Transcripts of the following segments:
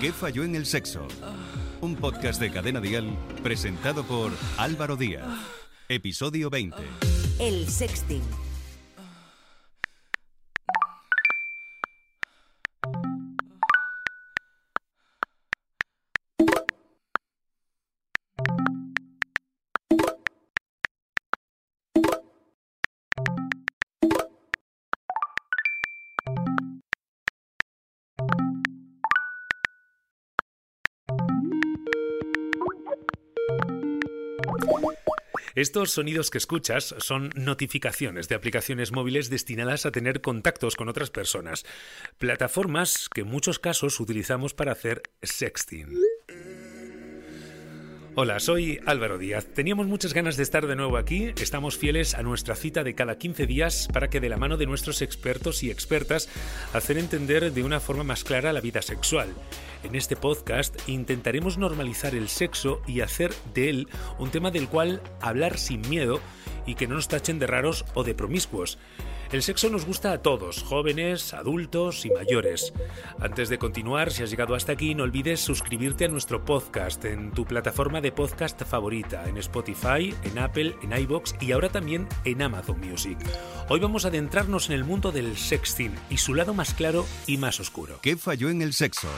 ¿Qué falló en el sexo? Un podcast de Cadena Dial presentado por Álvaro Díaz. Episodio 20. El sexting. Estos sonidos que escuchas son notificaciones de aplicaciones móviles destinadas a tener contactos con otras personas, plataformas que en muchos casos utilizamos para hacer sexting. Hola, soy Álvaro Díaz. Teníamos muchas ganas de estar de nuevo aquí. Estamos fieles a nuestra cita de cada 15 días para que de la mano de nuestros expertos y expertas hacer entender de una forma más clara la vida sexual. En este podcast intentaremos normalizar el sexo y hacer de él un tema del cual hablar sin miedo y que no nos tachen de raros o de promiscuos. El sexo nos gusta a todos, jóvenes, adultos y mayores. Antes de continuar, si has llegado hasta aquí, no olvides suscribirte a nuestro podcast en tu plataforma de podcast favorita, en Spotify, en Apple, en iBox y ahora también en Amazon Music. Hoy vamos a adentrarnos en el mundo del sexting y su lado más claro y más oscuro. ¿Qué falló en el sexo?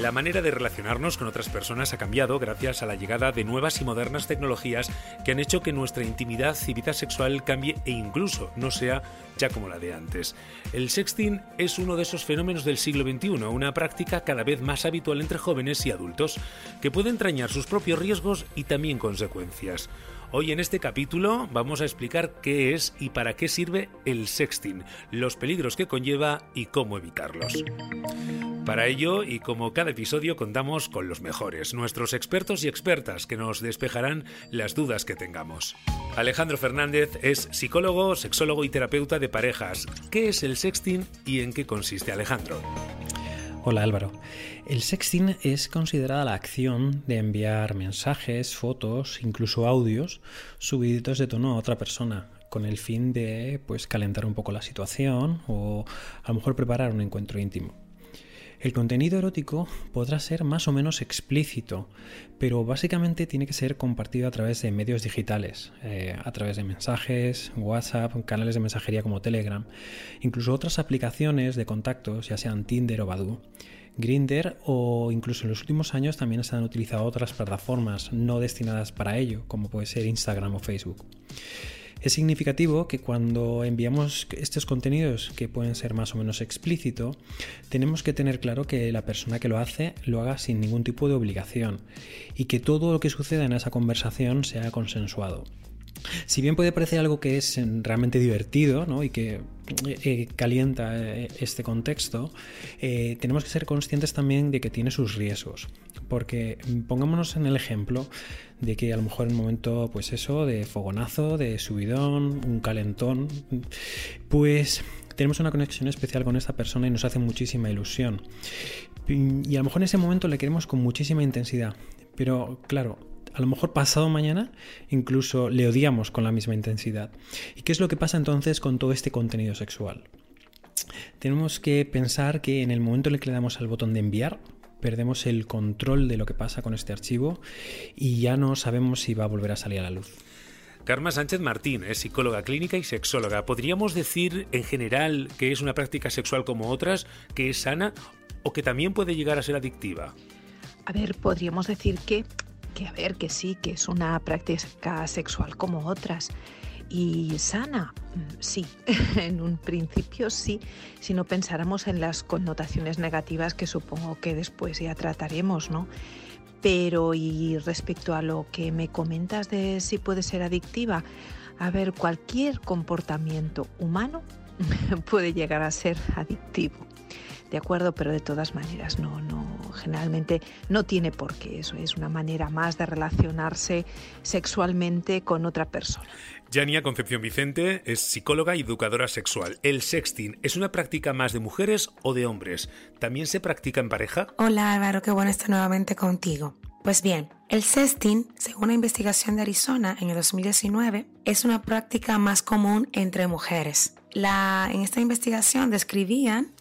La manera de relacionarnos con otras personas ha cambiado gracias a la llegada de nuevas y modernas tecnologías que han hecho que nuestra intimidad y vida sexual cambie e incluso no sea ya como la de antes. El sexting es uno de esos fenómenos del siglo XXI, una práctica cada vez más habitual entre jóvenes y adultos, que puede entrañar sus propios riesgos y también consecuencias. Hoy en este capítulo vamos a explicar qué es y para qué sirve el sexting, los peligros que conlleva y cómo evitarlos. Para ello, y como cada episodio, contamos con los mejores, nuestros expertos y expertas que nos despejarán las dudas que tengamos. Alejandro Fernández es psicólogo, sexólogo y terapeuta de parejas. ¿Qué es el sexting y en qué consiste, Alejandro? Hola Álvaro. El sexting es considerada la acción de enviar mensajes, fotos, incluso audios subiditos de tono a otra persona con el fin de pues calentar un poco la situación o a lo mejor preparar un encuentro íntimo. El contenido erótico podrá ser más o menos explícito, pero básicamente tiene que ser compartido a través de medios digitales, eh, a través de mensajes, WhatsApp, canales de mensajería como Telegram, incluso otras aplicaciones de contactos, ya sean Tinder o Badoo. Grinder o incluso en los últimos años también se han utilizado otras plataformas no destinadas para ello, como puede ser Instagram o Facebook. Es significativo que cuando enviamos estos contenidos que pueden ser más o menos explícito, tenemos que tener claro que la persona que lo hace lo haga sin ningún tipo de obligación y que todo lo que suceda en esa conversación sea consensuado. Si bien puede parecer algo que es realmente divertido y que eh, calienta eh, este contexto, eh, tenemos que ser conscientes también de que tiene sus riesgos. Porque mm, pongámonos en el ejemplo de que a lo mejor en un momento, pues eso, de fogonazo, de subidón, un calentón, pues tenemos una conexión especial con esta persona y nos hace muchísima ilusión. Y a lo mejor en ese momento le queremos con muchísima intensidad. Pero claro, a lo mejor pasado mañana incluso le odiamos con la misma intensidad. ¿Y qué es lo que pasa entonces con todo este contenido sexual? Tenemos que pensar que en el momento en el que le damos al botón de enviar, perdemos el control de lo que pasa con este archivo y ya no sabemos si va a volver a salir a la luz. Karma Sánchez Martín es psicóloga clínica y sexóloga. ¿Podríamos decir en general que es una práctica sexual como otras, que es sana o que también puede llegar a ser adictiva? A ver, podríamos decir que que a ver, que sí, que es una práctica sexual como otras. Y sana, mm, sí, en un principio sí, si no pensáramos en las connotaciones negativas que supongo que después ya trataremos, ¿no? Pero y respecto a lo que me comentas de si puede ser adictiva, a ver, cualquier comportamiento humano puede llegar a ser adictivo. ¿De acuerdo? Pero de todas maneras, no, no, generalmente no tiene por qué. Eso es una manera más de relacionarse sexualmente con otra persona. Yania Concepción Vicente es psicóloga y educadora sexual. ¿El sexting es una práctica más de mujeres o de hombres? ¿También se practica en pareja? Hola Álvaro, qué bueno estar nuevamente contigo. Pues bien, el sexting, según una investigación de Arizona en el 2019, es una práctica más común entre mujeres. La, en esta investigación describían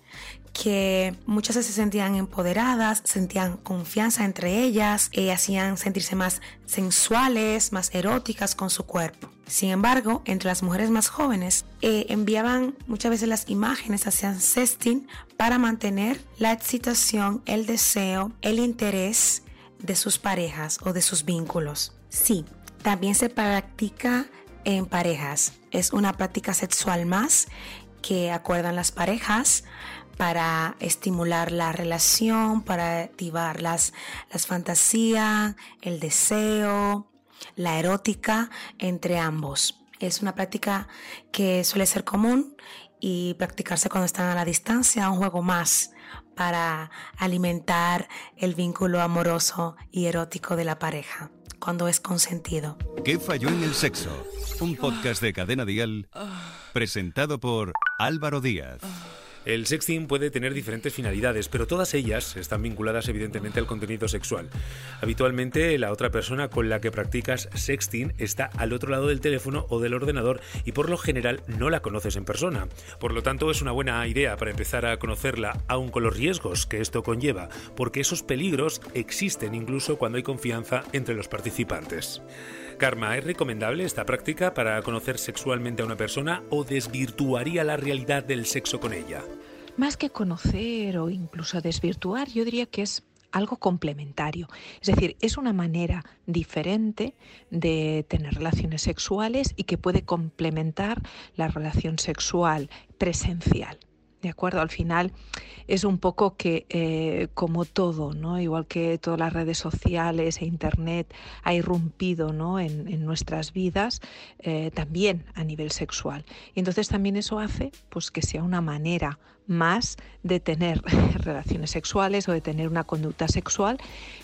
que muchas veces se sentían empoderadas, sentían confianza entre ellas, eh, hacían sentirse más sensuales, más eróticas con su cuerpo. Sin embargo, entre las mujeres más jóvenes eh, enviaban muchas veces las imágenes hacia sexting para mantener la excitación, el deseo, el interés de sus parejas o de sus vínculos. Sí, también se practica en parejas. Es una práctica sexual más que acuerdan las parejas para estimular la relación, para activar las, las fantasías, el deseo, la erótica entre ambos. Es una práctica que suele ser común y practicarse cuando están a la distancia, un juego más para alimentar el vínculo amoroso y erótico de la pareja, cuando es consentido. ¿Qué falló en el sexo? Un podcast de Cadena Dial presentado por Álvaro Díaz. El sexting puede tener diferentes finalidades, pero todas ellas están vinculadas evidentemente al contenido sexual. Habitualmente la otra persona con la que practicas sexting está al otro lado del teléfono o del ordenador y por lo general no la conoces en persona. Por lo tanto es una buena idea para empezar a conocerla, aun con los riesgos que esto conlleva, porque esos peligros existen incluso cuando hay confianza entre los participantes. Karma, ¿es recomendable esta práctica para conocer sexualmente a una persona o desvirtuaría la realidad del sexo con ella? Más que conocer o incluso desvirtuar, yo diría que es algo complementario. Es decir, es una manera diferente de tener relaciones sexuales y que puede complementar la relación sexual presencial. ¿De acuerdo? Al final es un poco que, eh, como todo, ¿no? Igual que todas las redes sociales e Internet ha irrumpido ¿no? en, nuestras vidas, eh, también a nivel sexual. Y entonces también eso hace pues, que sea una manera más de tener relaciones sexuales o de tener una conducta sexual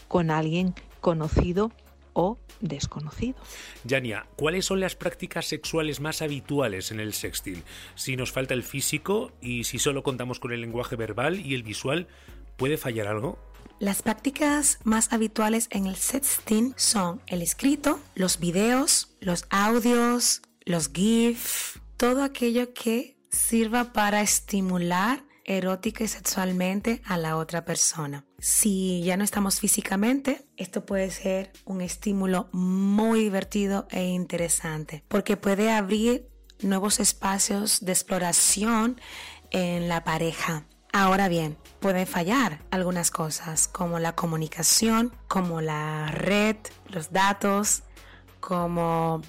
con alguien conocido o desconocido. Yania, ¿cuáles son las prácticas sexuales más habituales en el sexting? Si nos falta el físico y si solo contamos con el lenguaje verbal y el visual, ¿puede fallar algo? Las prácticas más habituales en el sexting son el escrito, los videos, los audios, los GIF, todo aquello que sirva para estimular erótica y sexualmente a la otra persona. Si ya no estamos físicamente, esto puede ser un estímulo muy divertido e interesante porque puede abrir nuevos espacios de exploración en la pareja. Ahora bien, pueden fallar algunas cosas como la comunicación, como la red, los datos, como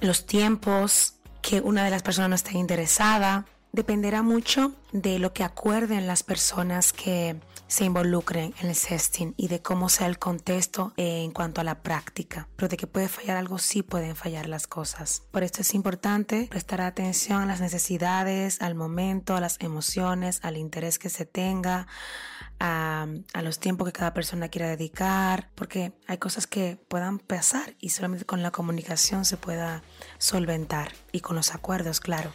los tiempos que una de las personas no esté interesada, dependerá mucho de lo que acuerden las personas que se involucren en el sexting y de cómo sea el contexto en cuanto a la práctica. Pero de que puede fallar algo, sí pueden fallar las cosas. Por esto es importante prestar atención a las necesidades, al momento, a las emociones, al interés que se tenga, a, a, los tiempos que cada persona quiera dedicar, porque hay cosas que puedan pasar y solamente con la comunicación se pueda solventar y con los acuerdos, claro.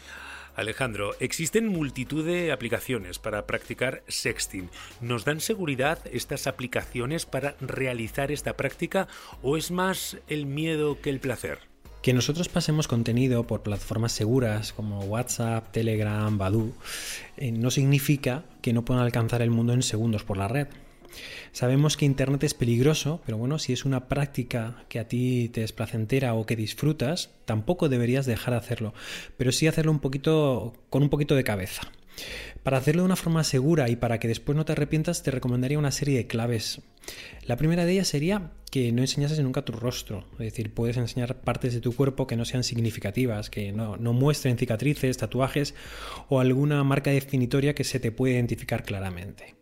Alejandro, existen multitud de aplicaciones para practicar sexting. ¿Nos dan seguridad estas aplicaciones para realizar esta práctica o es más el miedo que el placer? Que nosotros pasemos contenido por plataformas seguras como WhatsApp, Telegram, Badu, eh, no significa que no puedan alcanzar el mundo en segundos por la red. Sabemos que Internet es peligroso, pero bueno, si es una práctica que a ti te es placentera o que disfrutas, tampoco deberías dejar de hacerlo, pero sí hacerlo un poquito con un poquito de cabeza. Para hacerlo de una forma segura y para que después no te arrepientas, te recomendaría una serie de claves. La primera de ellas sería que no enseñases nunca tu rostro, es decir, puedes enseñar partes de tu cuerpo que no sean significativas, que no, no muestren cicatrices, tatuajes o alguna marca definitoria que se te pueda identificar claramente.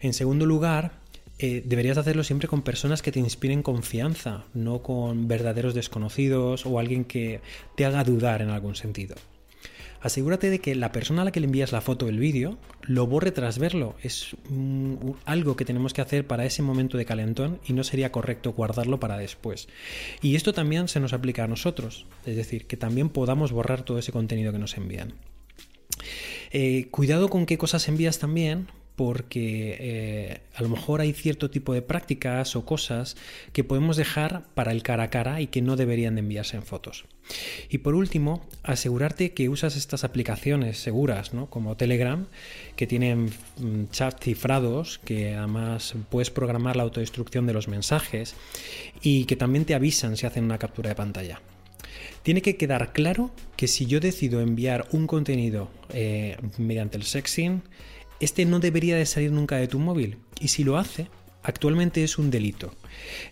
En segundo lugar, eh, deberías hacerlo siempre con personas que te inspiren confianza, no con verdaderos desconocidos o alguien que te haga dudar en algún sentido. Asegúrate de que la persona a la que le envías la foto o el vídeo lo borre tras verlo. Es algo que tenemos que hacer para ese momento de calentón y no sería correcto guardarlo para después. Y esto también se nos aplica a nosotros, es decir, que también podamos borrar todo ese contenido que nos envían. Eh, cuidado con qué cosas envías también, porque eh, a lo mejor hay cierto tipo de prácticas o cosas que podemos dejar para el cara a cara y que no deberían de enviarse en fotos. Y por último, asegurarte que usas estas aplicaciones seguras, ¿no? como Telegram, que tienen mm, chat cifrados, que además puedes programar la autodestrucción de los mensajes y que también te avisan si hacen una captura de pantalla. Tiene que quedar claro que si yo decido enviar un contenido eh, mediante el sexing, este no debería de salir nunca de tu móvil y si lo hace, actualmente es un delito.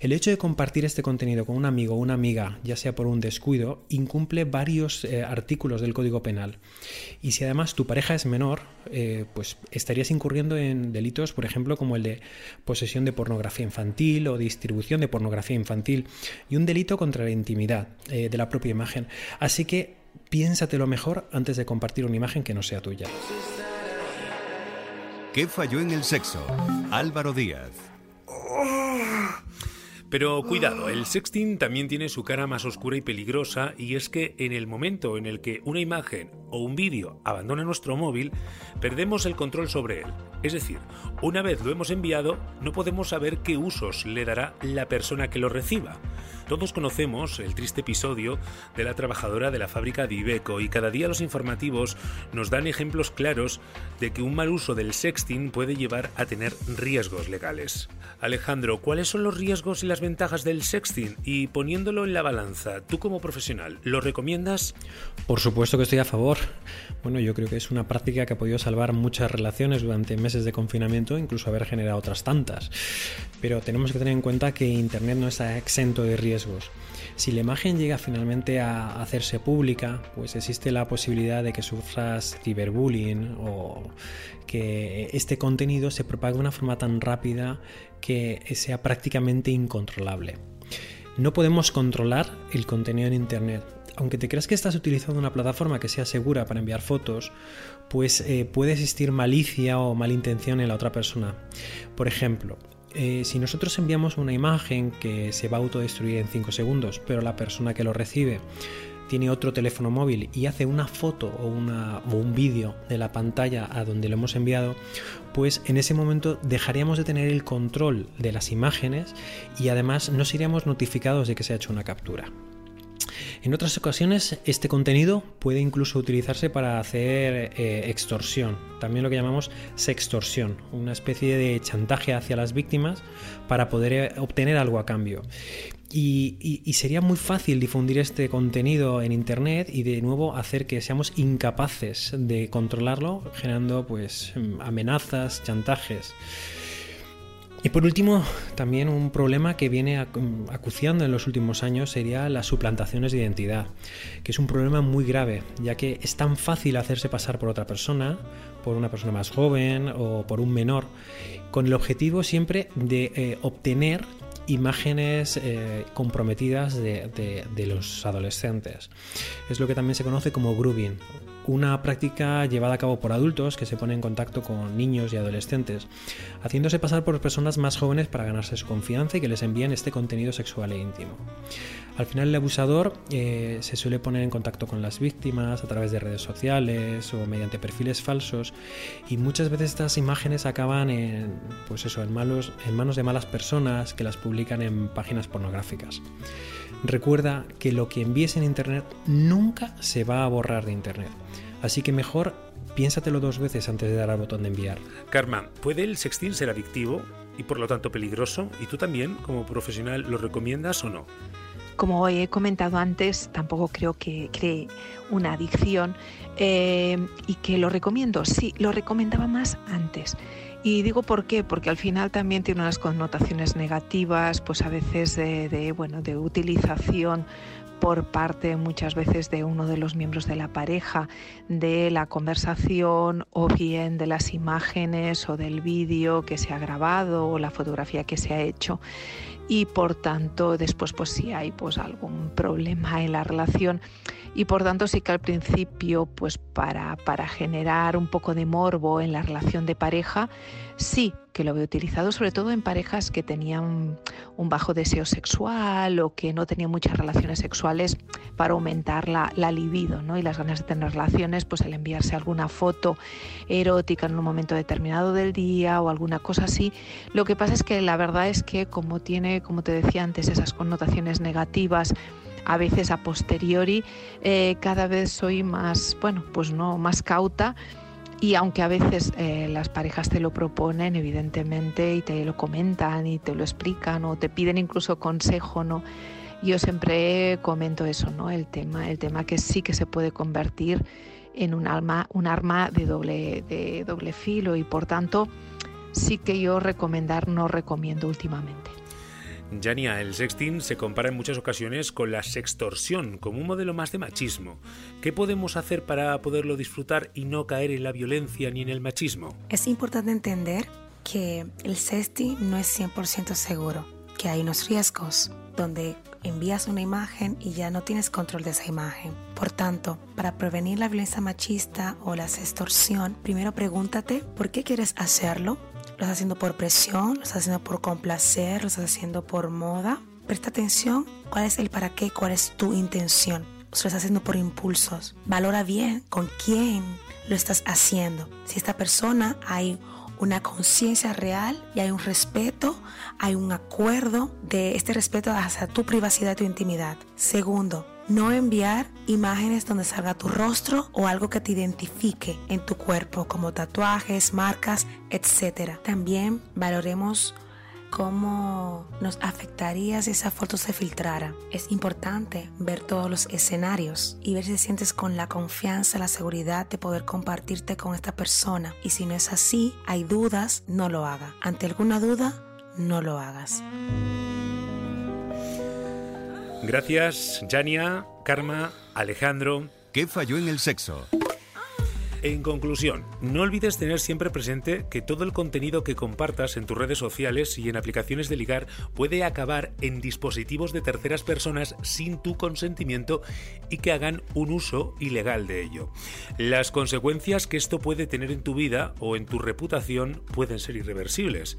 El hecho de compartir este contenido con un amigo o una amiga, ya sea por un descuido, incumple varios eh, artículos del Código Penal. Y si además tu pareja es menor, eh, pues estarías incurriendo en delitos, por ejemplo, como el de posesión de pornografía infantil o distribución de pornografía infantil y un delito contra la intimidad eh, de la propia imagen. Así que piénsatelo mejor antes de compartir una imagen que no sea tuya. ¿Qué falló en el sexo? Álvaro Díaz. Pero cuidado, el sexting también tiene su cara más oscura y peligrosa y es que en el momento en el que una imagen o un vídeo abandona nuestro móvil, perdemos el control sobre él. Es decir, una vez lo hemos enviado, no podemos saber qué usos le dará la persona que lo reciba. Todos conocemos el triste episodio de la trabajadora de la fábrica de Ibeco y cada día los informativos nos dan ejemplos claros de que un mal uso del sexting puede llevar a tener riesgos legales. Alejandro, ¿cuáles son los riesgos y las ventajas del sexting? Y poniéndolo en la balanza, tú como profesional, ¿lo recomiendas? Por supuesto que estoy a favor. Bueno, yo creo que es una práctica que ha podido salvar muchas relaciones durante meses de confinamiento, incluso haber generado otras tantas. Pero tenemos que tener en cuenta que Internet no está exento de riesgos si la imagen llega finalmente a hacerse pública, pues existe la posibilidad de que sufras ciberbullying o que este contenido se propague de una forma tan rápida que sea prácticamente incontrolable. No podemos controlar el contenido en Internet. Aunque te creas que estás utilizando una plataforma que sea segura para enviar fotos, pues eh, puede existir malicia o malintención en la otra persona. Por ejemplo, eh, si nosotros enviamos una imagen que se va a autodestruir en 5 segundos, pero la persona que lo recibe tiene otro teléfono móvil y hace una foto o, o un vídeo de la pantalla a donde lo hemos enviado, pues en ese momento dejaríamos de tener el control de las imágenes y además no seríamos notificados de que se ha hecho una captura. En otras ocasiones, este contenido puede incluso utilizarse para hacer eh, extorsión, también lo que llamamos sextorsión, una especie de chantaje hacia las víctimas para poder eh, obtener algo a cambio. Y, sería muy fácil difundir este contenido en internet y de nuevo hacer que seamos incapaces de controlarlo, generando pues amenazas, chantajes. Y por último, también un problema que viene acuciando en los últimos años sería las suplantaciones de identidad, que es un problema muy grave, ya que es tan fácil hacerse pasar por otra persona, por una persona más joven o por un menor, con el objetivo siempre de eh, obtener imágenes eh, comprometidas de, los adolescentes. Es lo que también se conoce como grooming, una práctica llevada a cabo por adultos que se ponen en contacto con niños y adolescentes, haciéndose pasar por personas más jóvenes para ganarse su confianza y que les envíen este contenido sexual e íntimo. Al final el abusador eh, se suele poner en contacto con las víctimas a través de redes sociales o mediante perfiles falsos y muchas veces estas imágenes acaban en, pues eso, en, en manos de malas personas que las publican en páginas pornográficas. Recuerda que lo que envíes en Internet nunca se va a borrar de Internet. Así que mejor piénsatelo dos veces antes de dar al botón de enviar. Karma, ¿puede el sexting ser adictivo y por lo tanto peligroso? ¿Y tú también, como profesional, lo recomiendas o no? Como he comentado antes, tampoco creo que cree una adicción eh, y que lo recomiendo. Sí, lo recomendaba más antes. Y digo por qué, porque al final también tiene unas connotaciones negativas, pues a veces de, bueno, de utilización por parte muchas veces de uno de los miembros de la pareja de la conversación o bien de las imágenes o del vídeo que se ha grabado o la fotografía que se ha hecho. Y por tanto después pues si hay pues algún problema en la relación. Y por tanto sí que al principio pues para, para generar un poco de morbo en la relación de pareja sí que lo veo utilizado sobre todo en parejas que tenían un bajo deseo sexual o que no tenían muchas relaciones sexuales para aumentar la, la libido ¿no? y las ganas de tener relaciones, pues el enviarse alguna foto erótica en un momento determinado del día o alguna cosa así. Lo que pasa es que la verdad es que como tiene, como te decía antes, esas connotaciones negativas, a veces a posteriori, eh, cada vez soy más, bueno, pues no, más cauta y aunque a veces eh, las parejas te lo proponen, evidentemente, y te lo comentan y te lo explican o te piden incluso consejo, ¿no? Yo siempre comento eso, ¿no? El tema, el tema que sí que se puede convertir en un arma, un arma de doble, de doble filo y por tanto sí que yo recomendar no recomiendo últimamente. Yania, el sexting se compara en muchas ocasiones con la sextorsión, como un modelo más de machismo. ¿Qué podemos hacer para poderlo disfrutar y no caer en la violencia ni en el machismo? Es importante entender que el sexting no es 100% seguro, que hay unos riesgos donde envías una imagen y ya no tienes control de esa imagen. Por tanto, para prevenir la violencia machista o la sextorsión, primero pregúntate por qué quieres hacerlo lo estás haciendo por presión, lo estás haciendo por complacer, lo estás haciendo por moda. Presta atención cuál es el para qué, cuál es tu intención. Lo estás haciendo por impulsos. Valora bien con quién lo estás haciendo. Si esta persona hay una conciencia real y hay un respeto, hay un acuerdo de este respeto hacia tu privacidad y tu intimidad. Segundo, no enviar imágenes donde salga tu rostro o algo que te identifique en tu cuerpo, como tatuajes, marcas, etc. También valoremos cómo nos afectaría si esa foto se filtrara. Es importante ver todos los escenarios y ver si te sientes con la confianza, la seguridad de poder compartirte con esta persona. Y si no es así, hay dudas, no lo haga. Ante alguna duda, no lo hagas. Gracias, Jania, Karma, Alejandro. ¿Qué falló en el sexo? En conclusión, no olvides tener siempre presente que todo el contenido que compartas en tus redes sociales y en aplicaciones de ligar puede acabar en dispositivos de terceras personas sin tu consentimiento y que hagan un uso ilegal de ello. Las consecuencias que esto puede tener en tu vida o en tu reputación pueden ser irreversibles.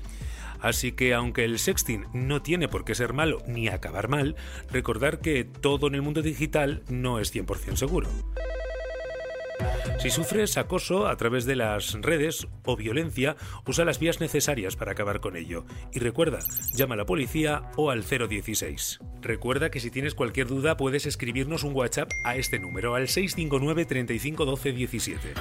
Así que aunque el sexting no tiene por qué ser malo ni acabar mal, recordar que todo en el mundo digital no es 100% seguro. Si sufres acoso a través de las redes o violencia, usa las vías necesarias para acabar con ello. Y recuerda, llama a la policía o al 016. Recuerda que si tienes cualquier duda puedes escribirnos un WhatsApp a este número, al 659 35 12 17.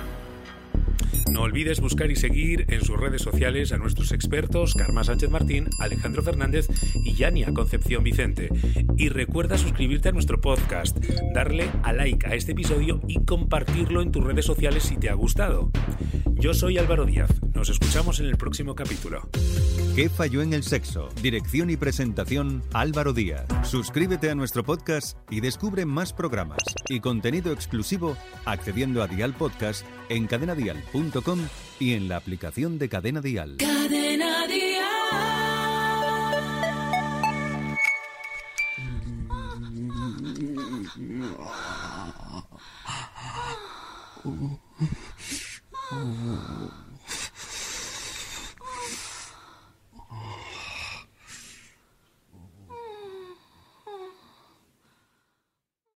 No olvides buscar y seguir en sus redes sociales a nuestros expertos Karma Sánchez Martín, Alejandro Fernández y Yania Concepción Vicente. Y recuerda suscribirte a nuestro podcast, darle a like a este episodio y compartirlo en tus redes sociales si te ha gustado. Yo soy Álvaro Díaz. Nos escuchamos en el próximo capítulo. ¿Qué falló en el sexo? Dirección y presentación Álvaro Díaz. Suscríbete a nuestro podcast y descubre más programas y contenido exclusivo accediendo a Dial Podcast en cadenadial.com y en la aplicación de Cadena Dial. Cadena Dial.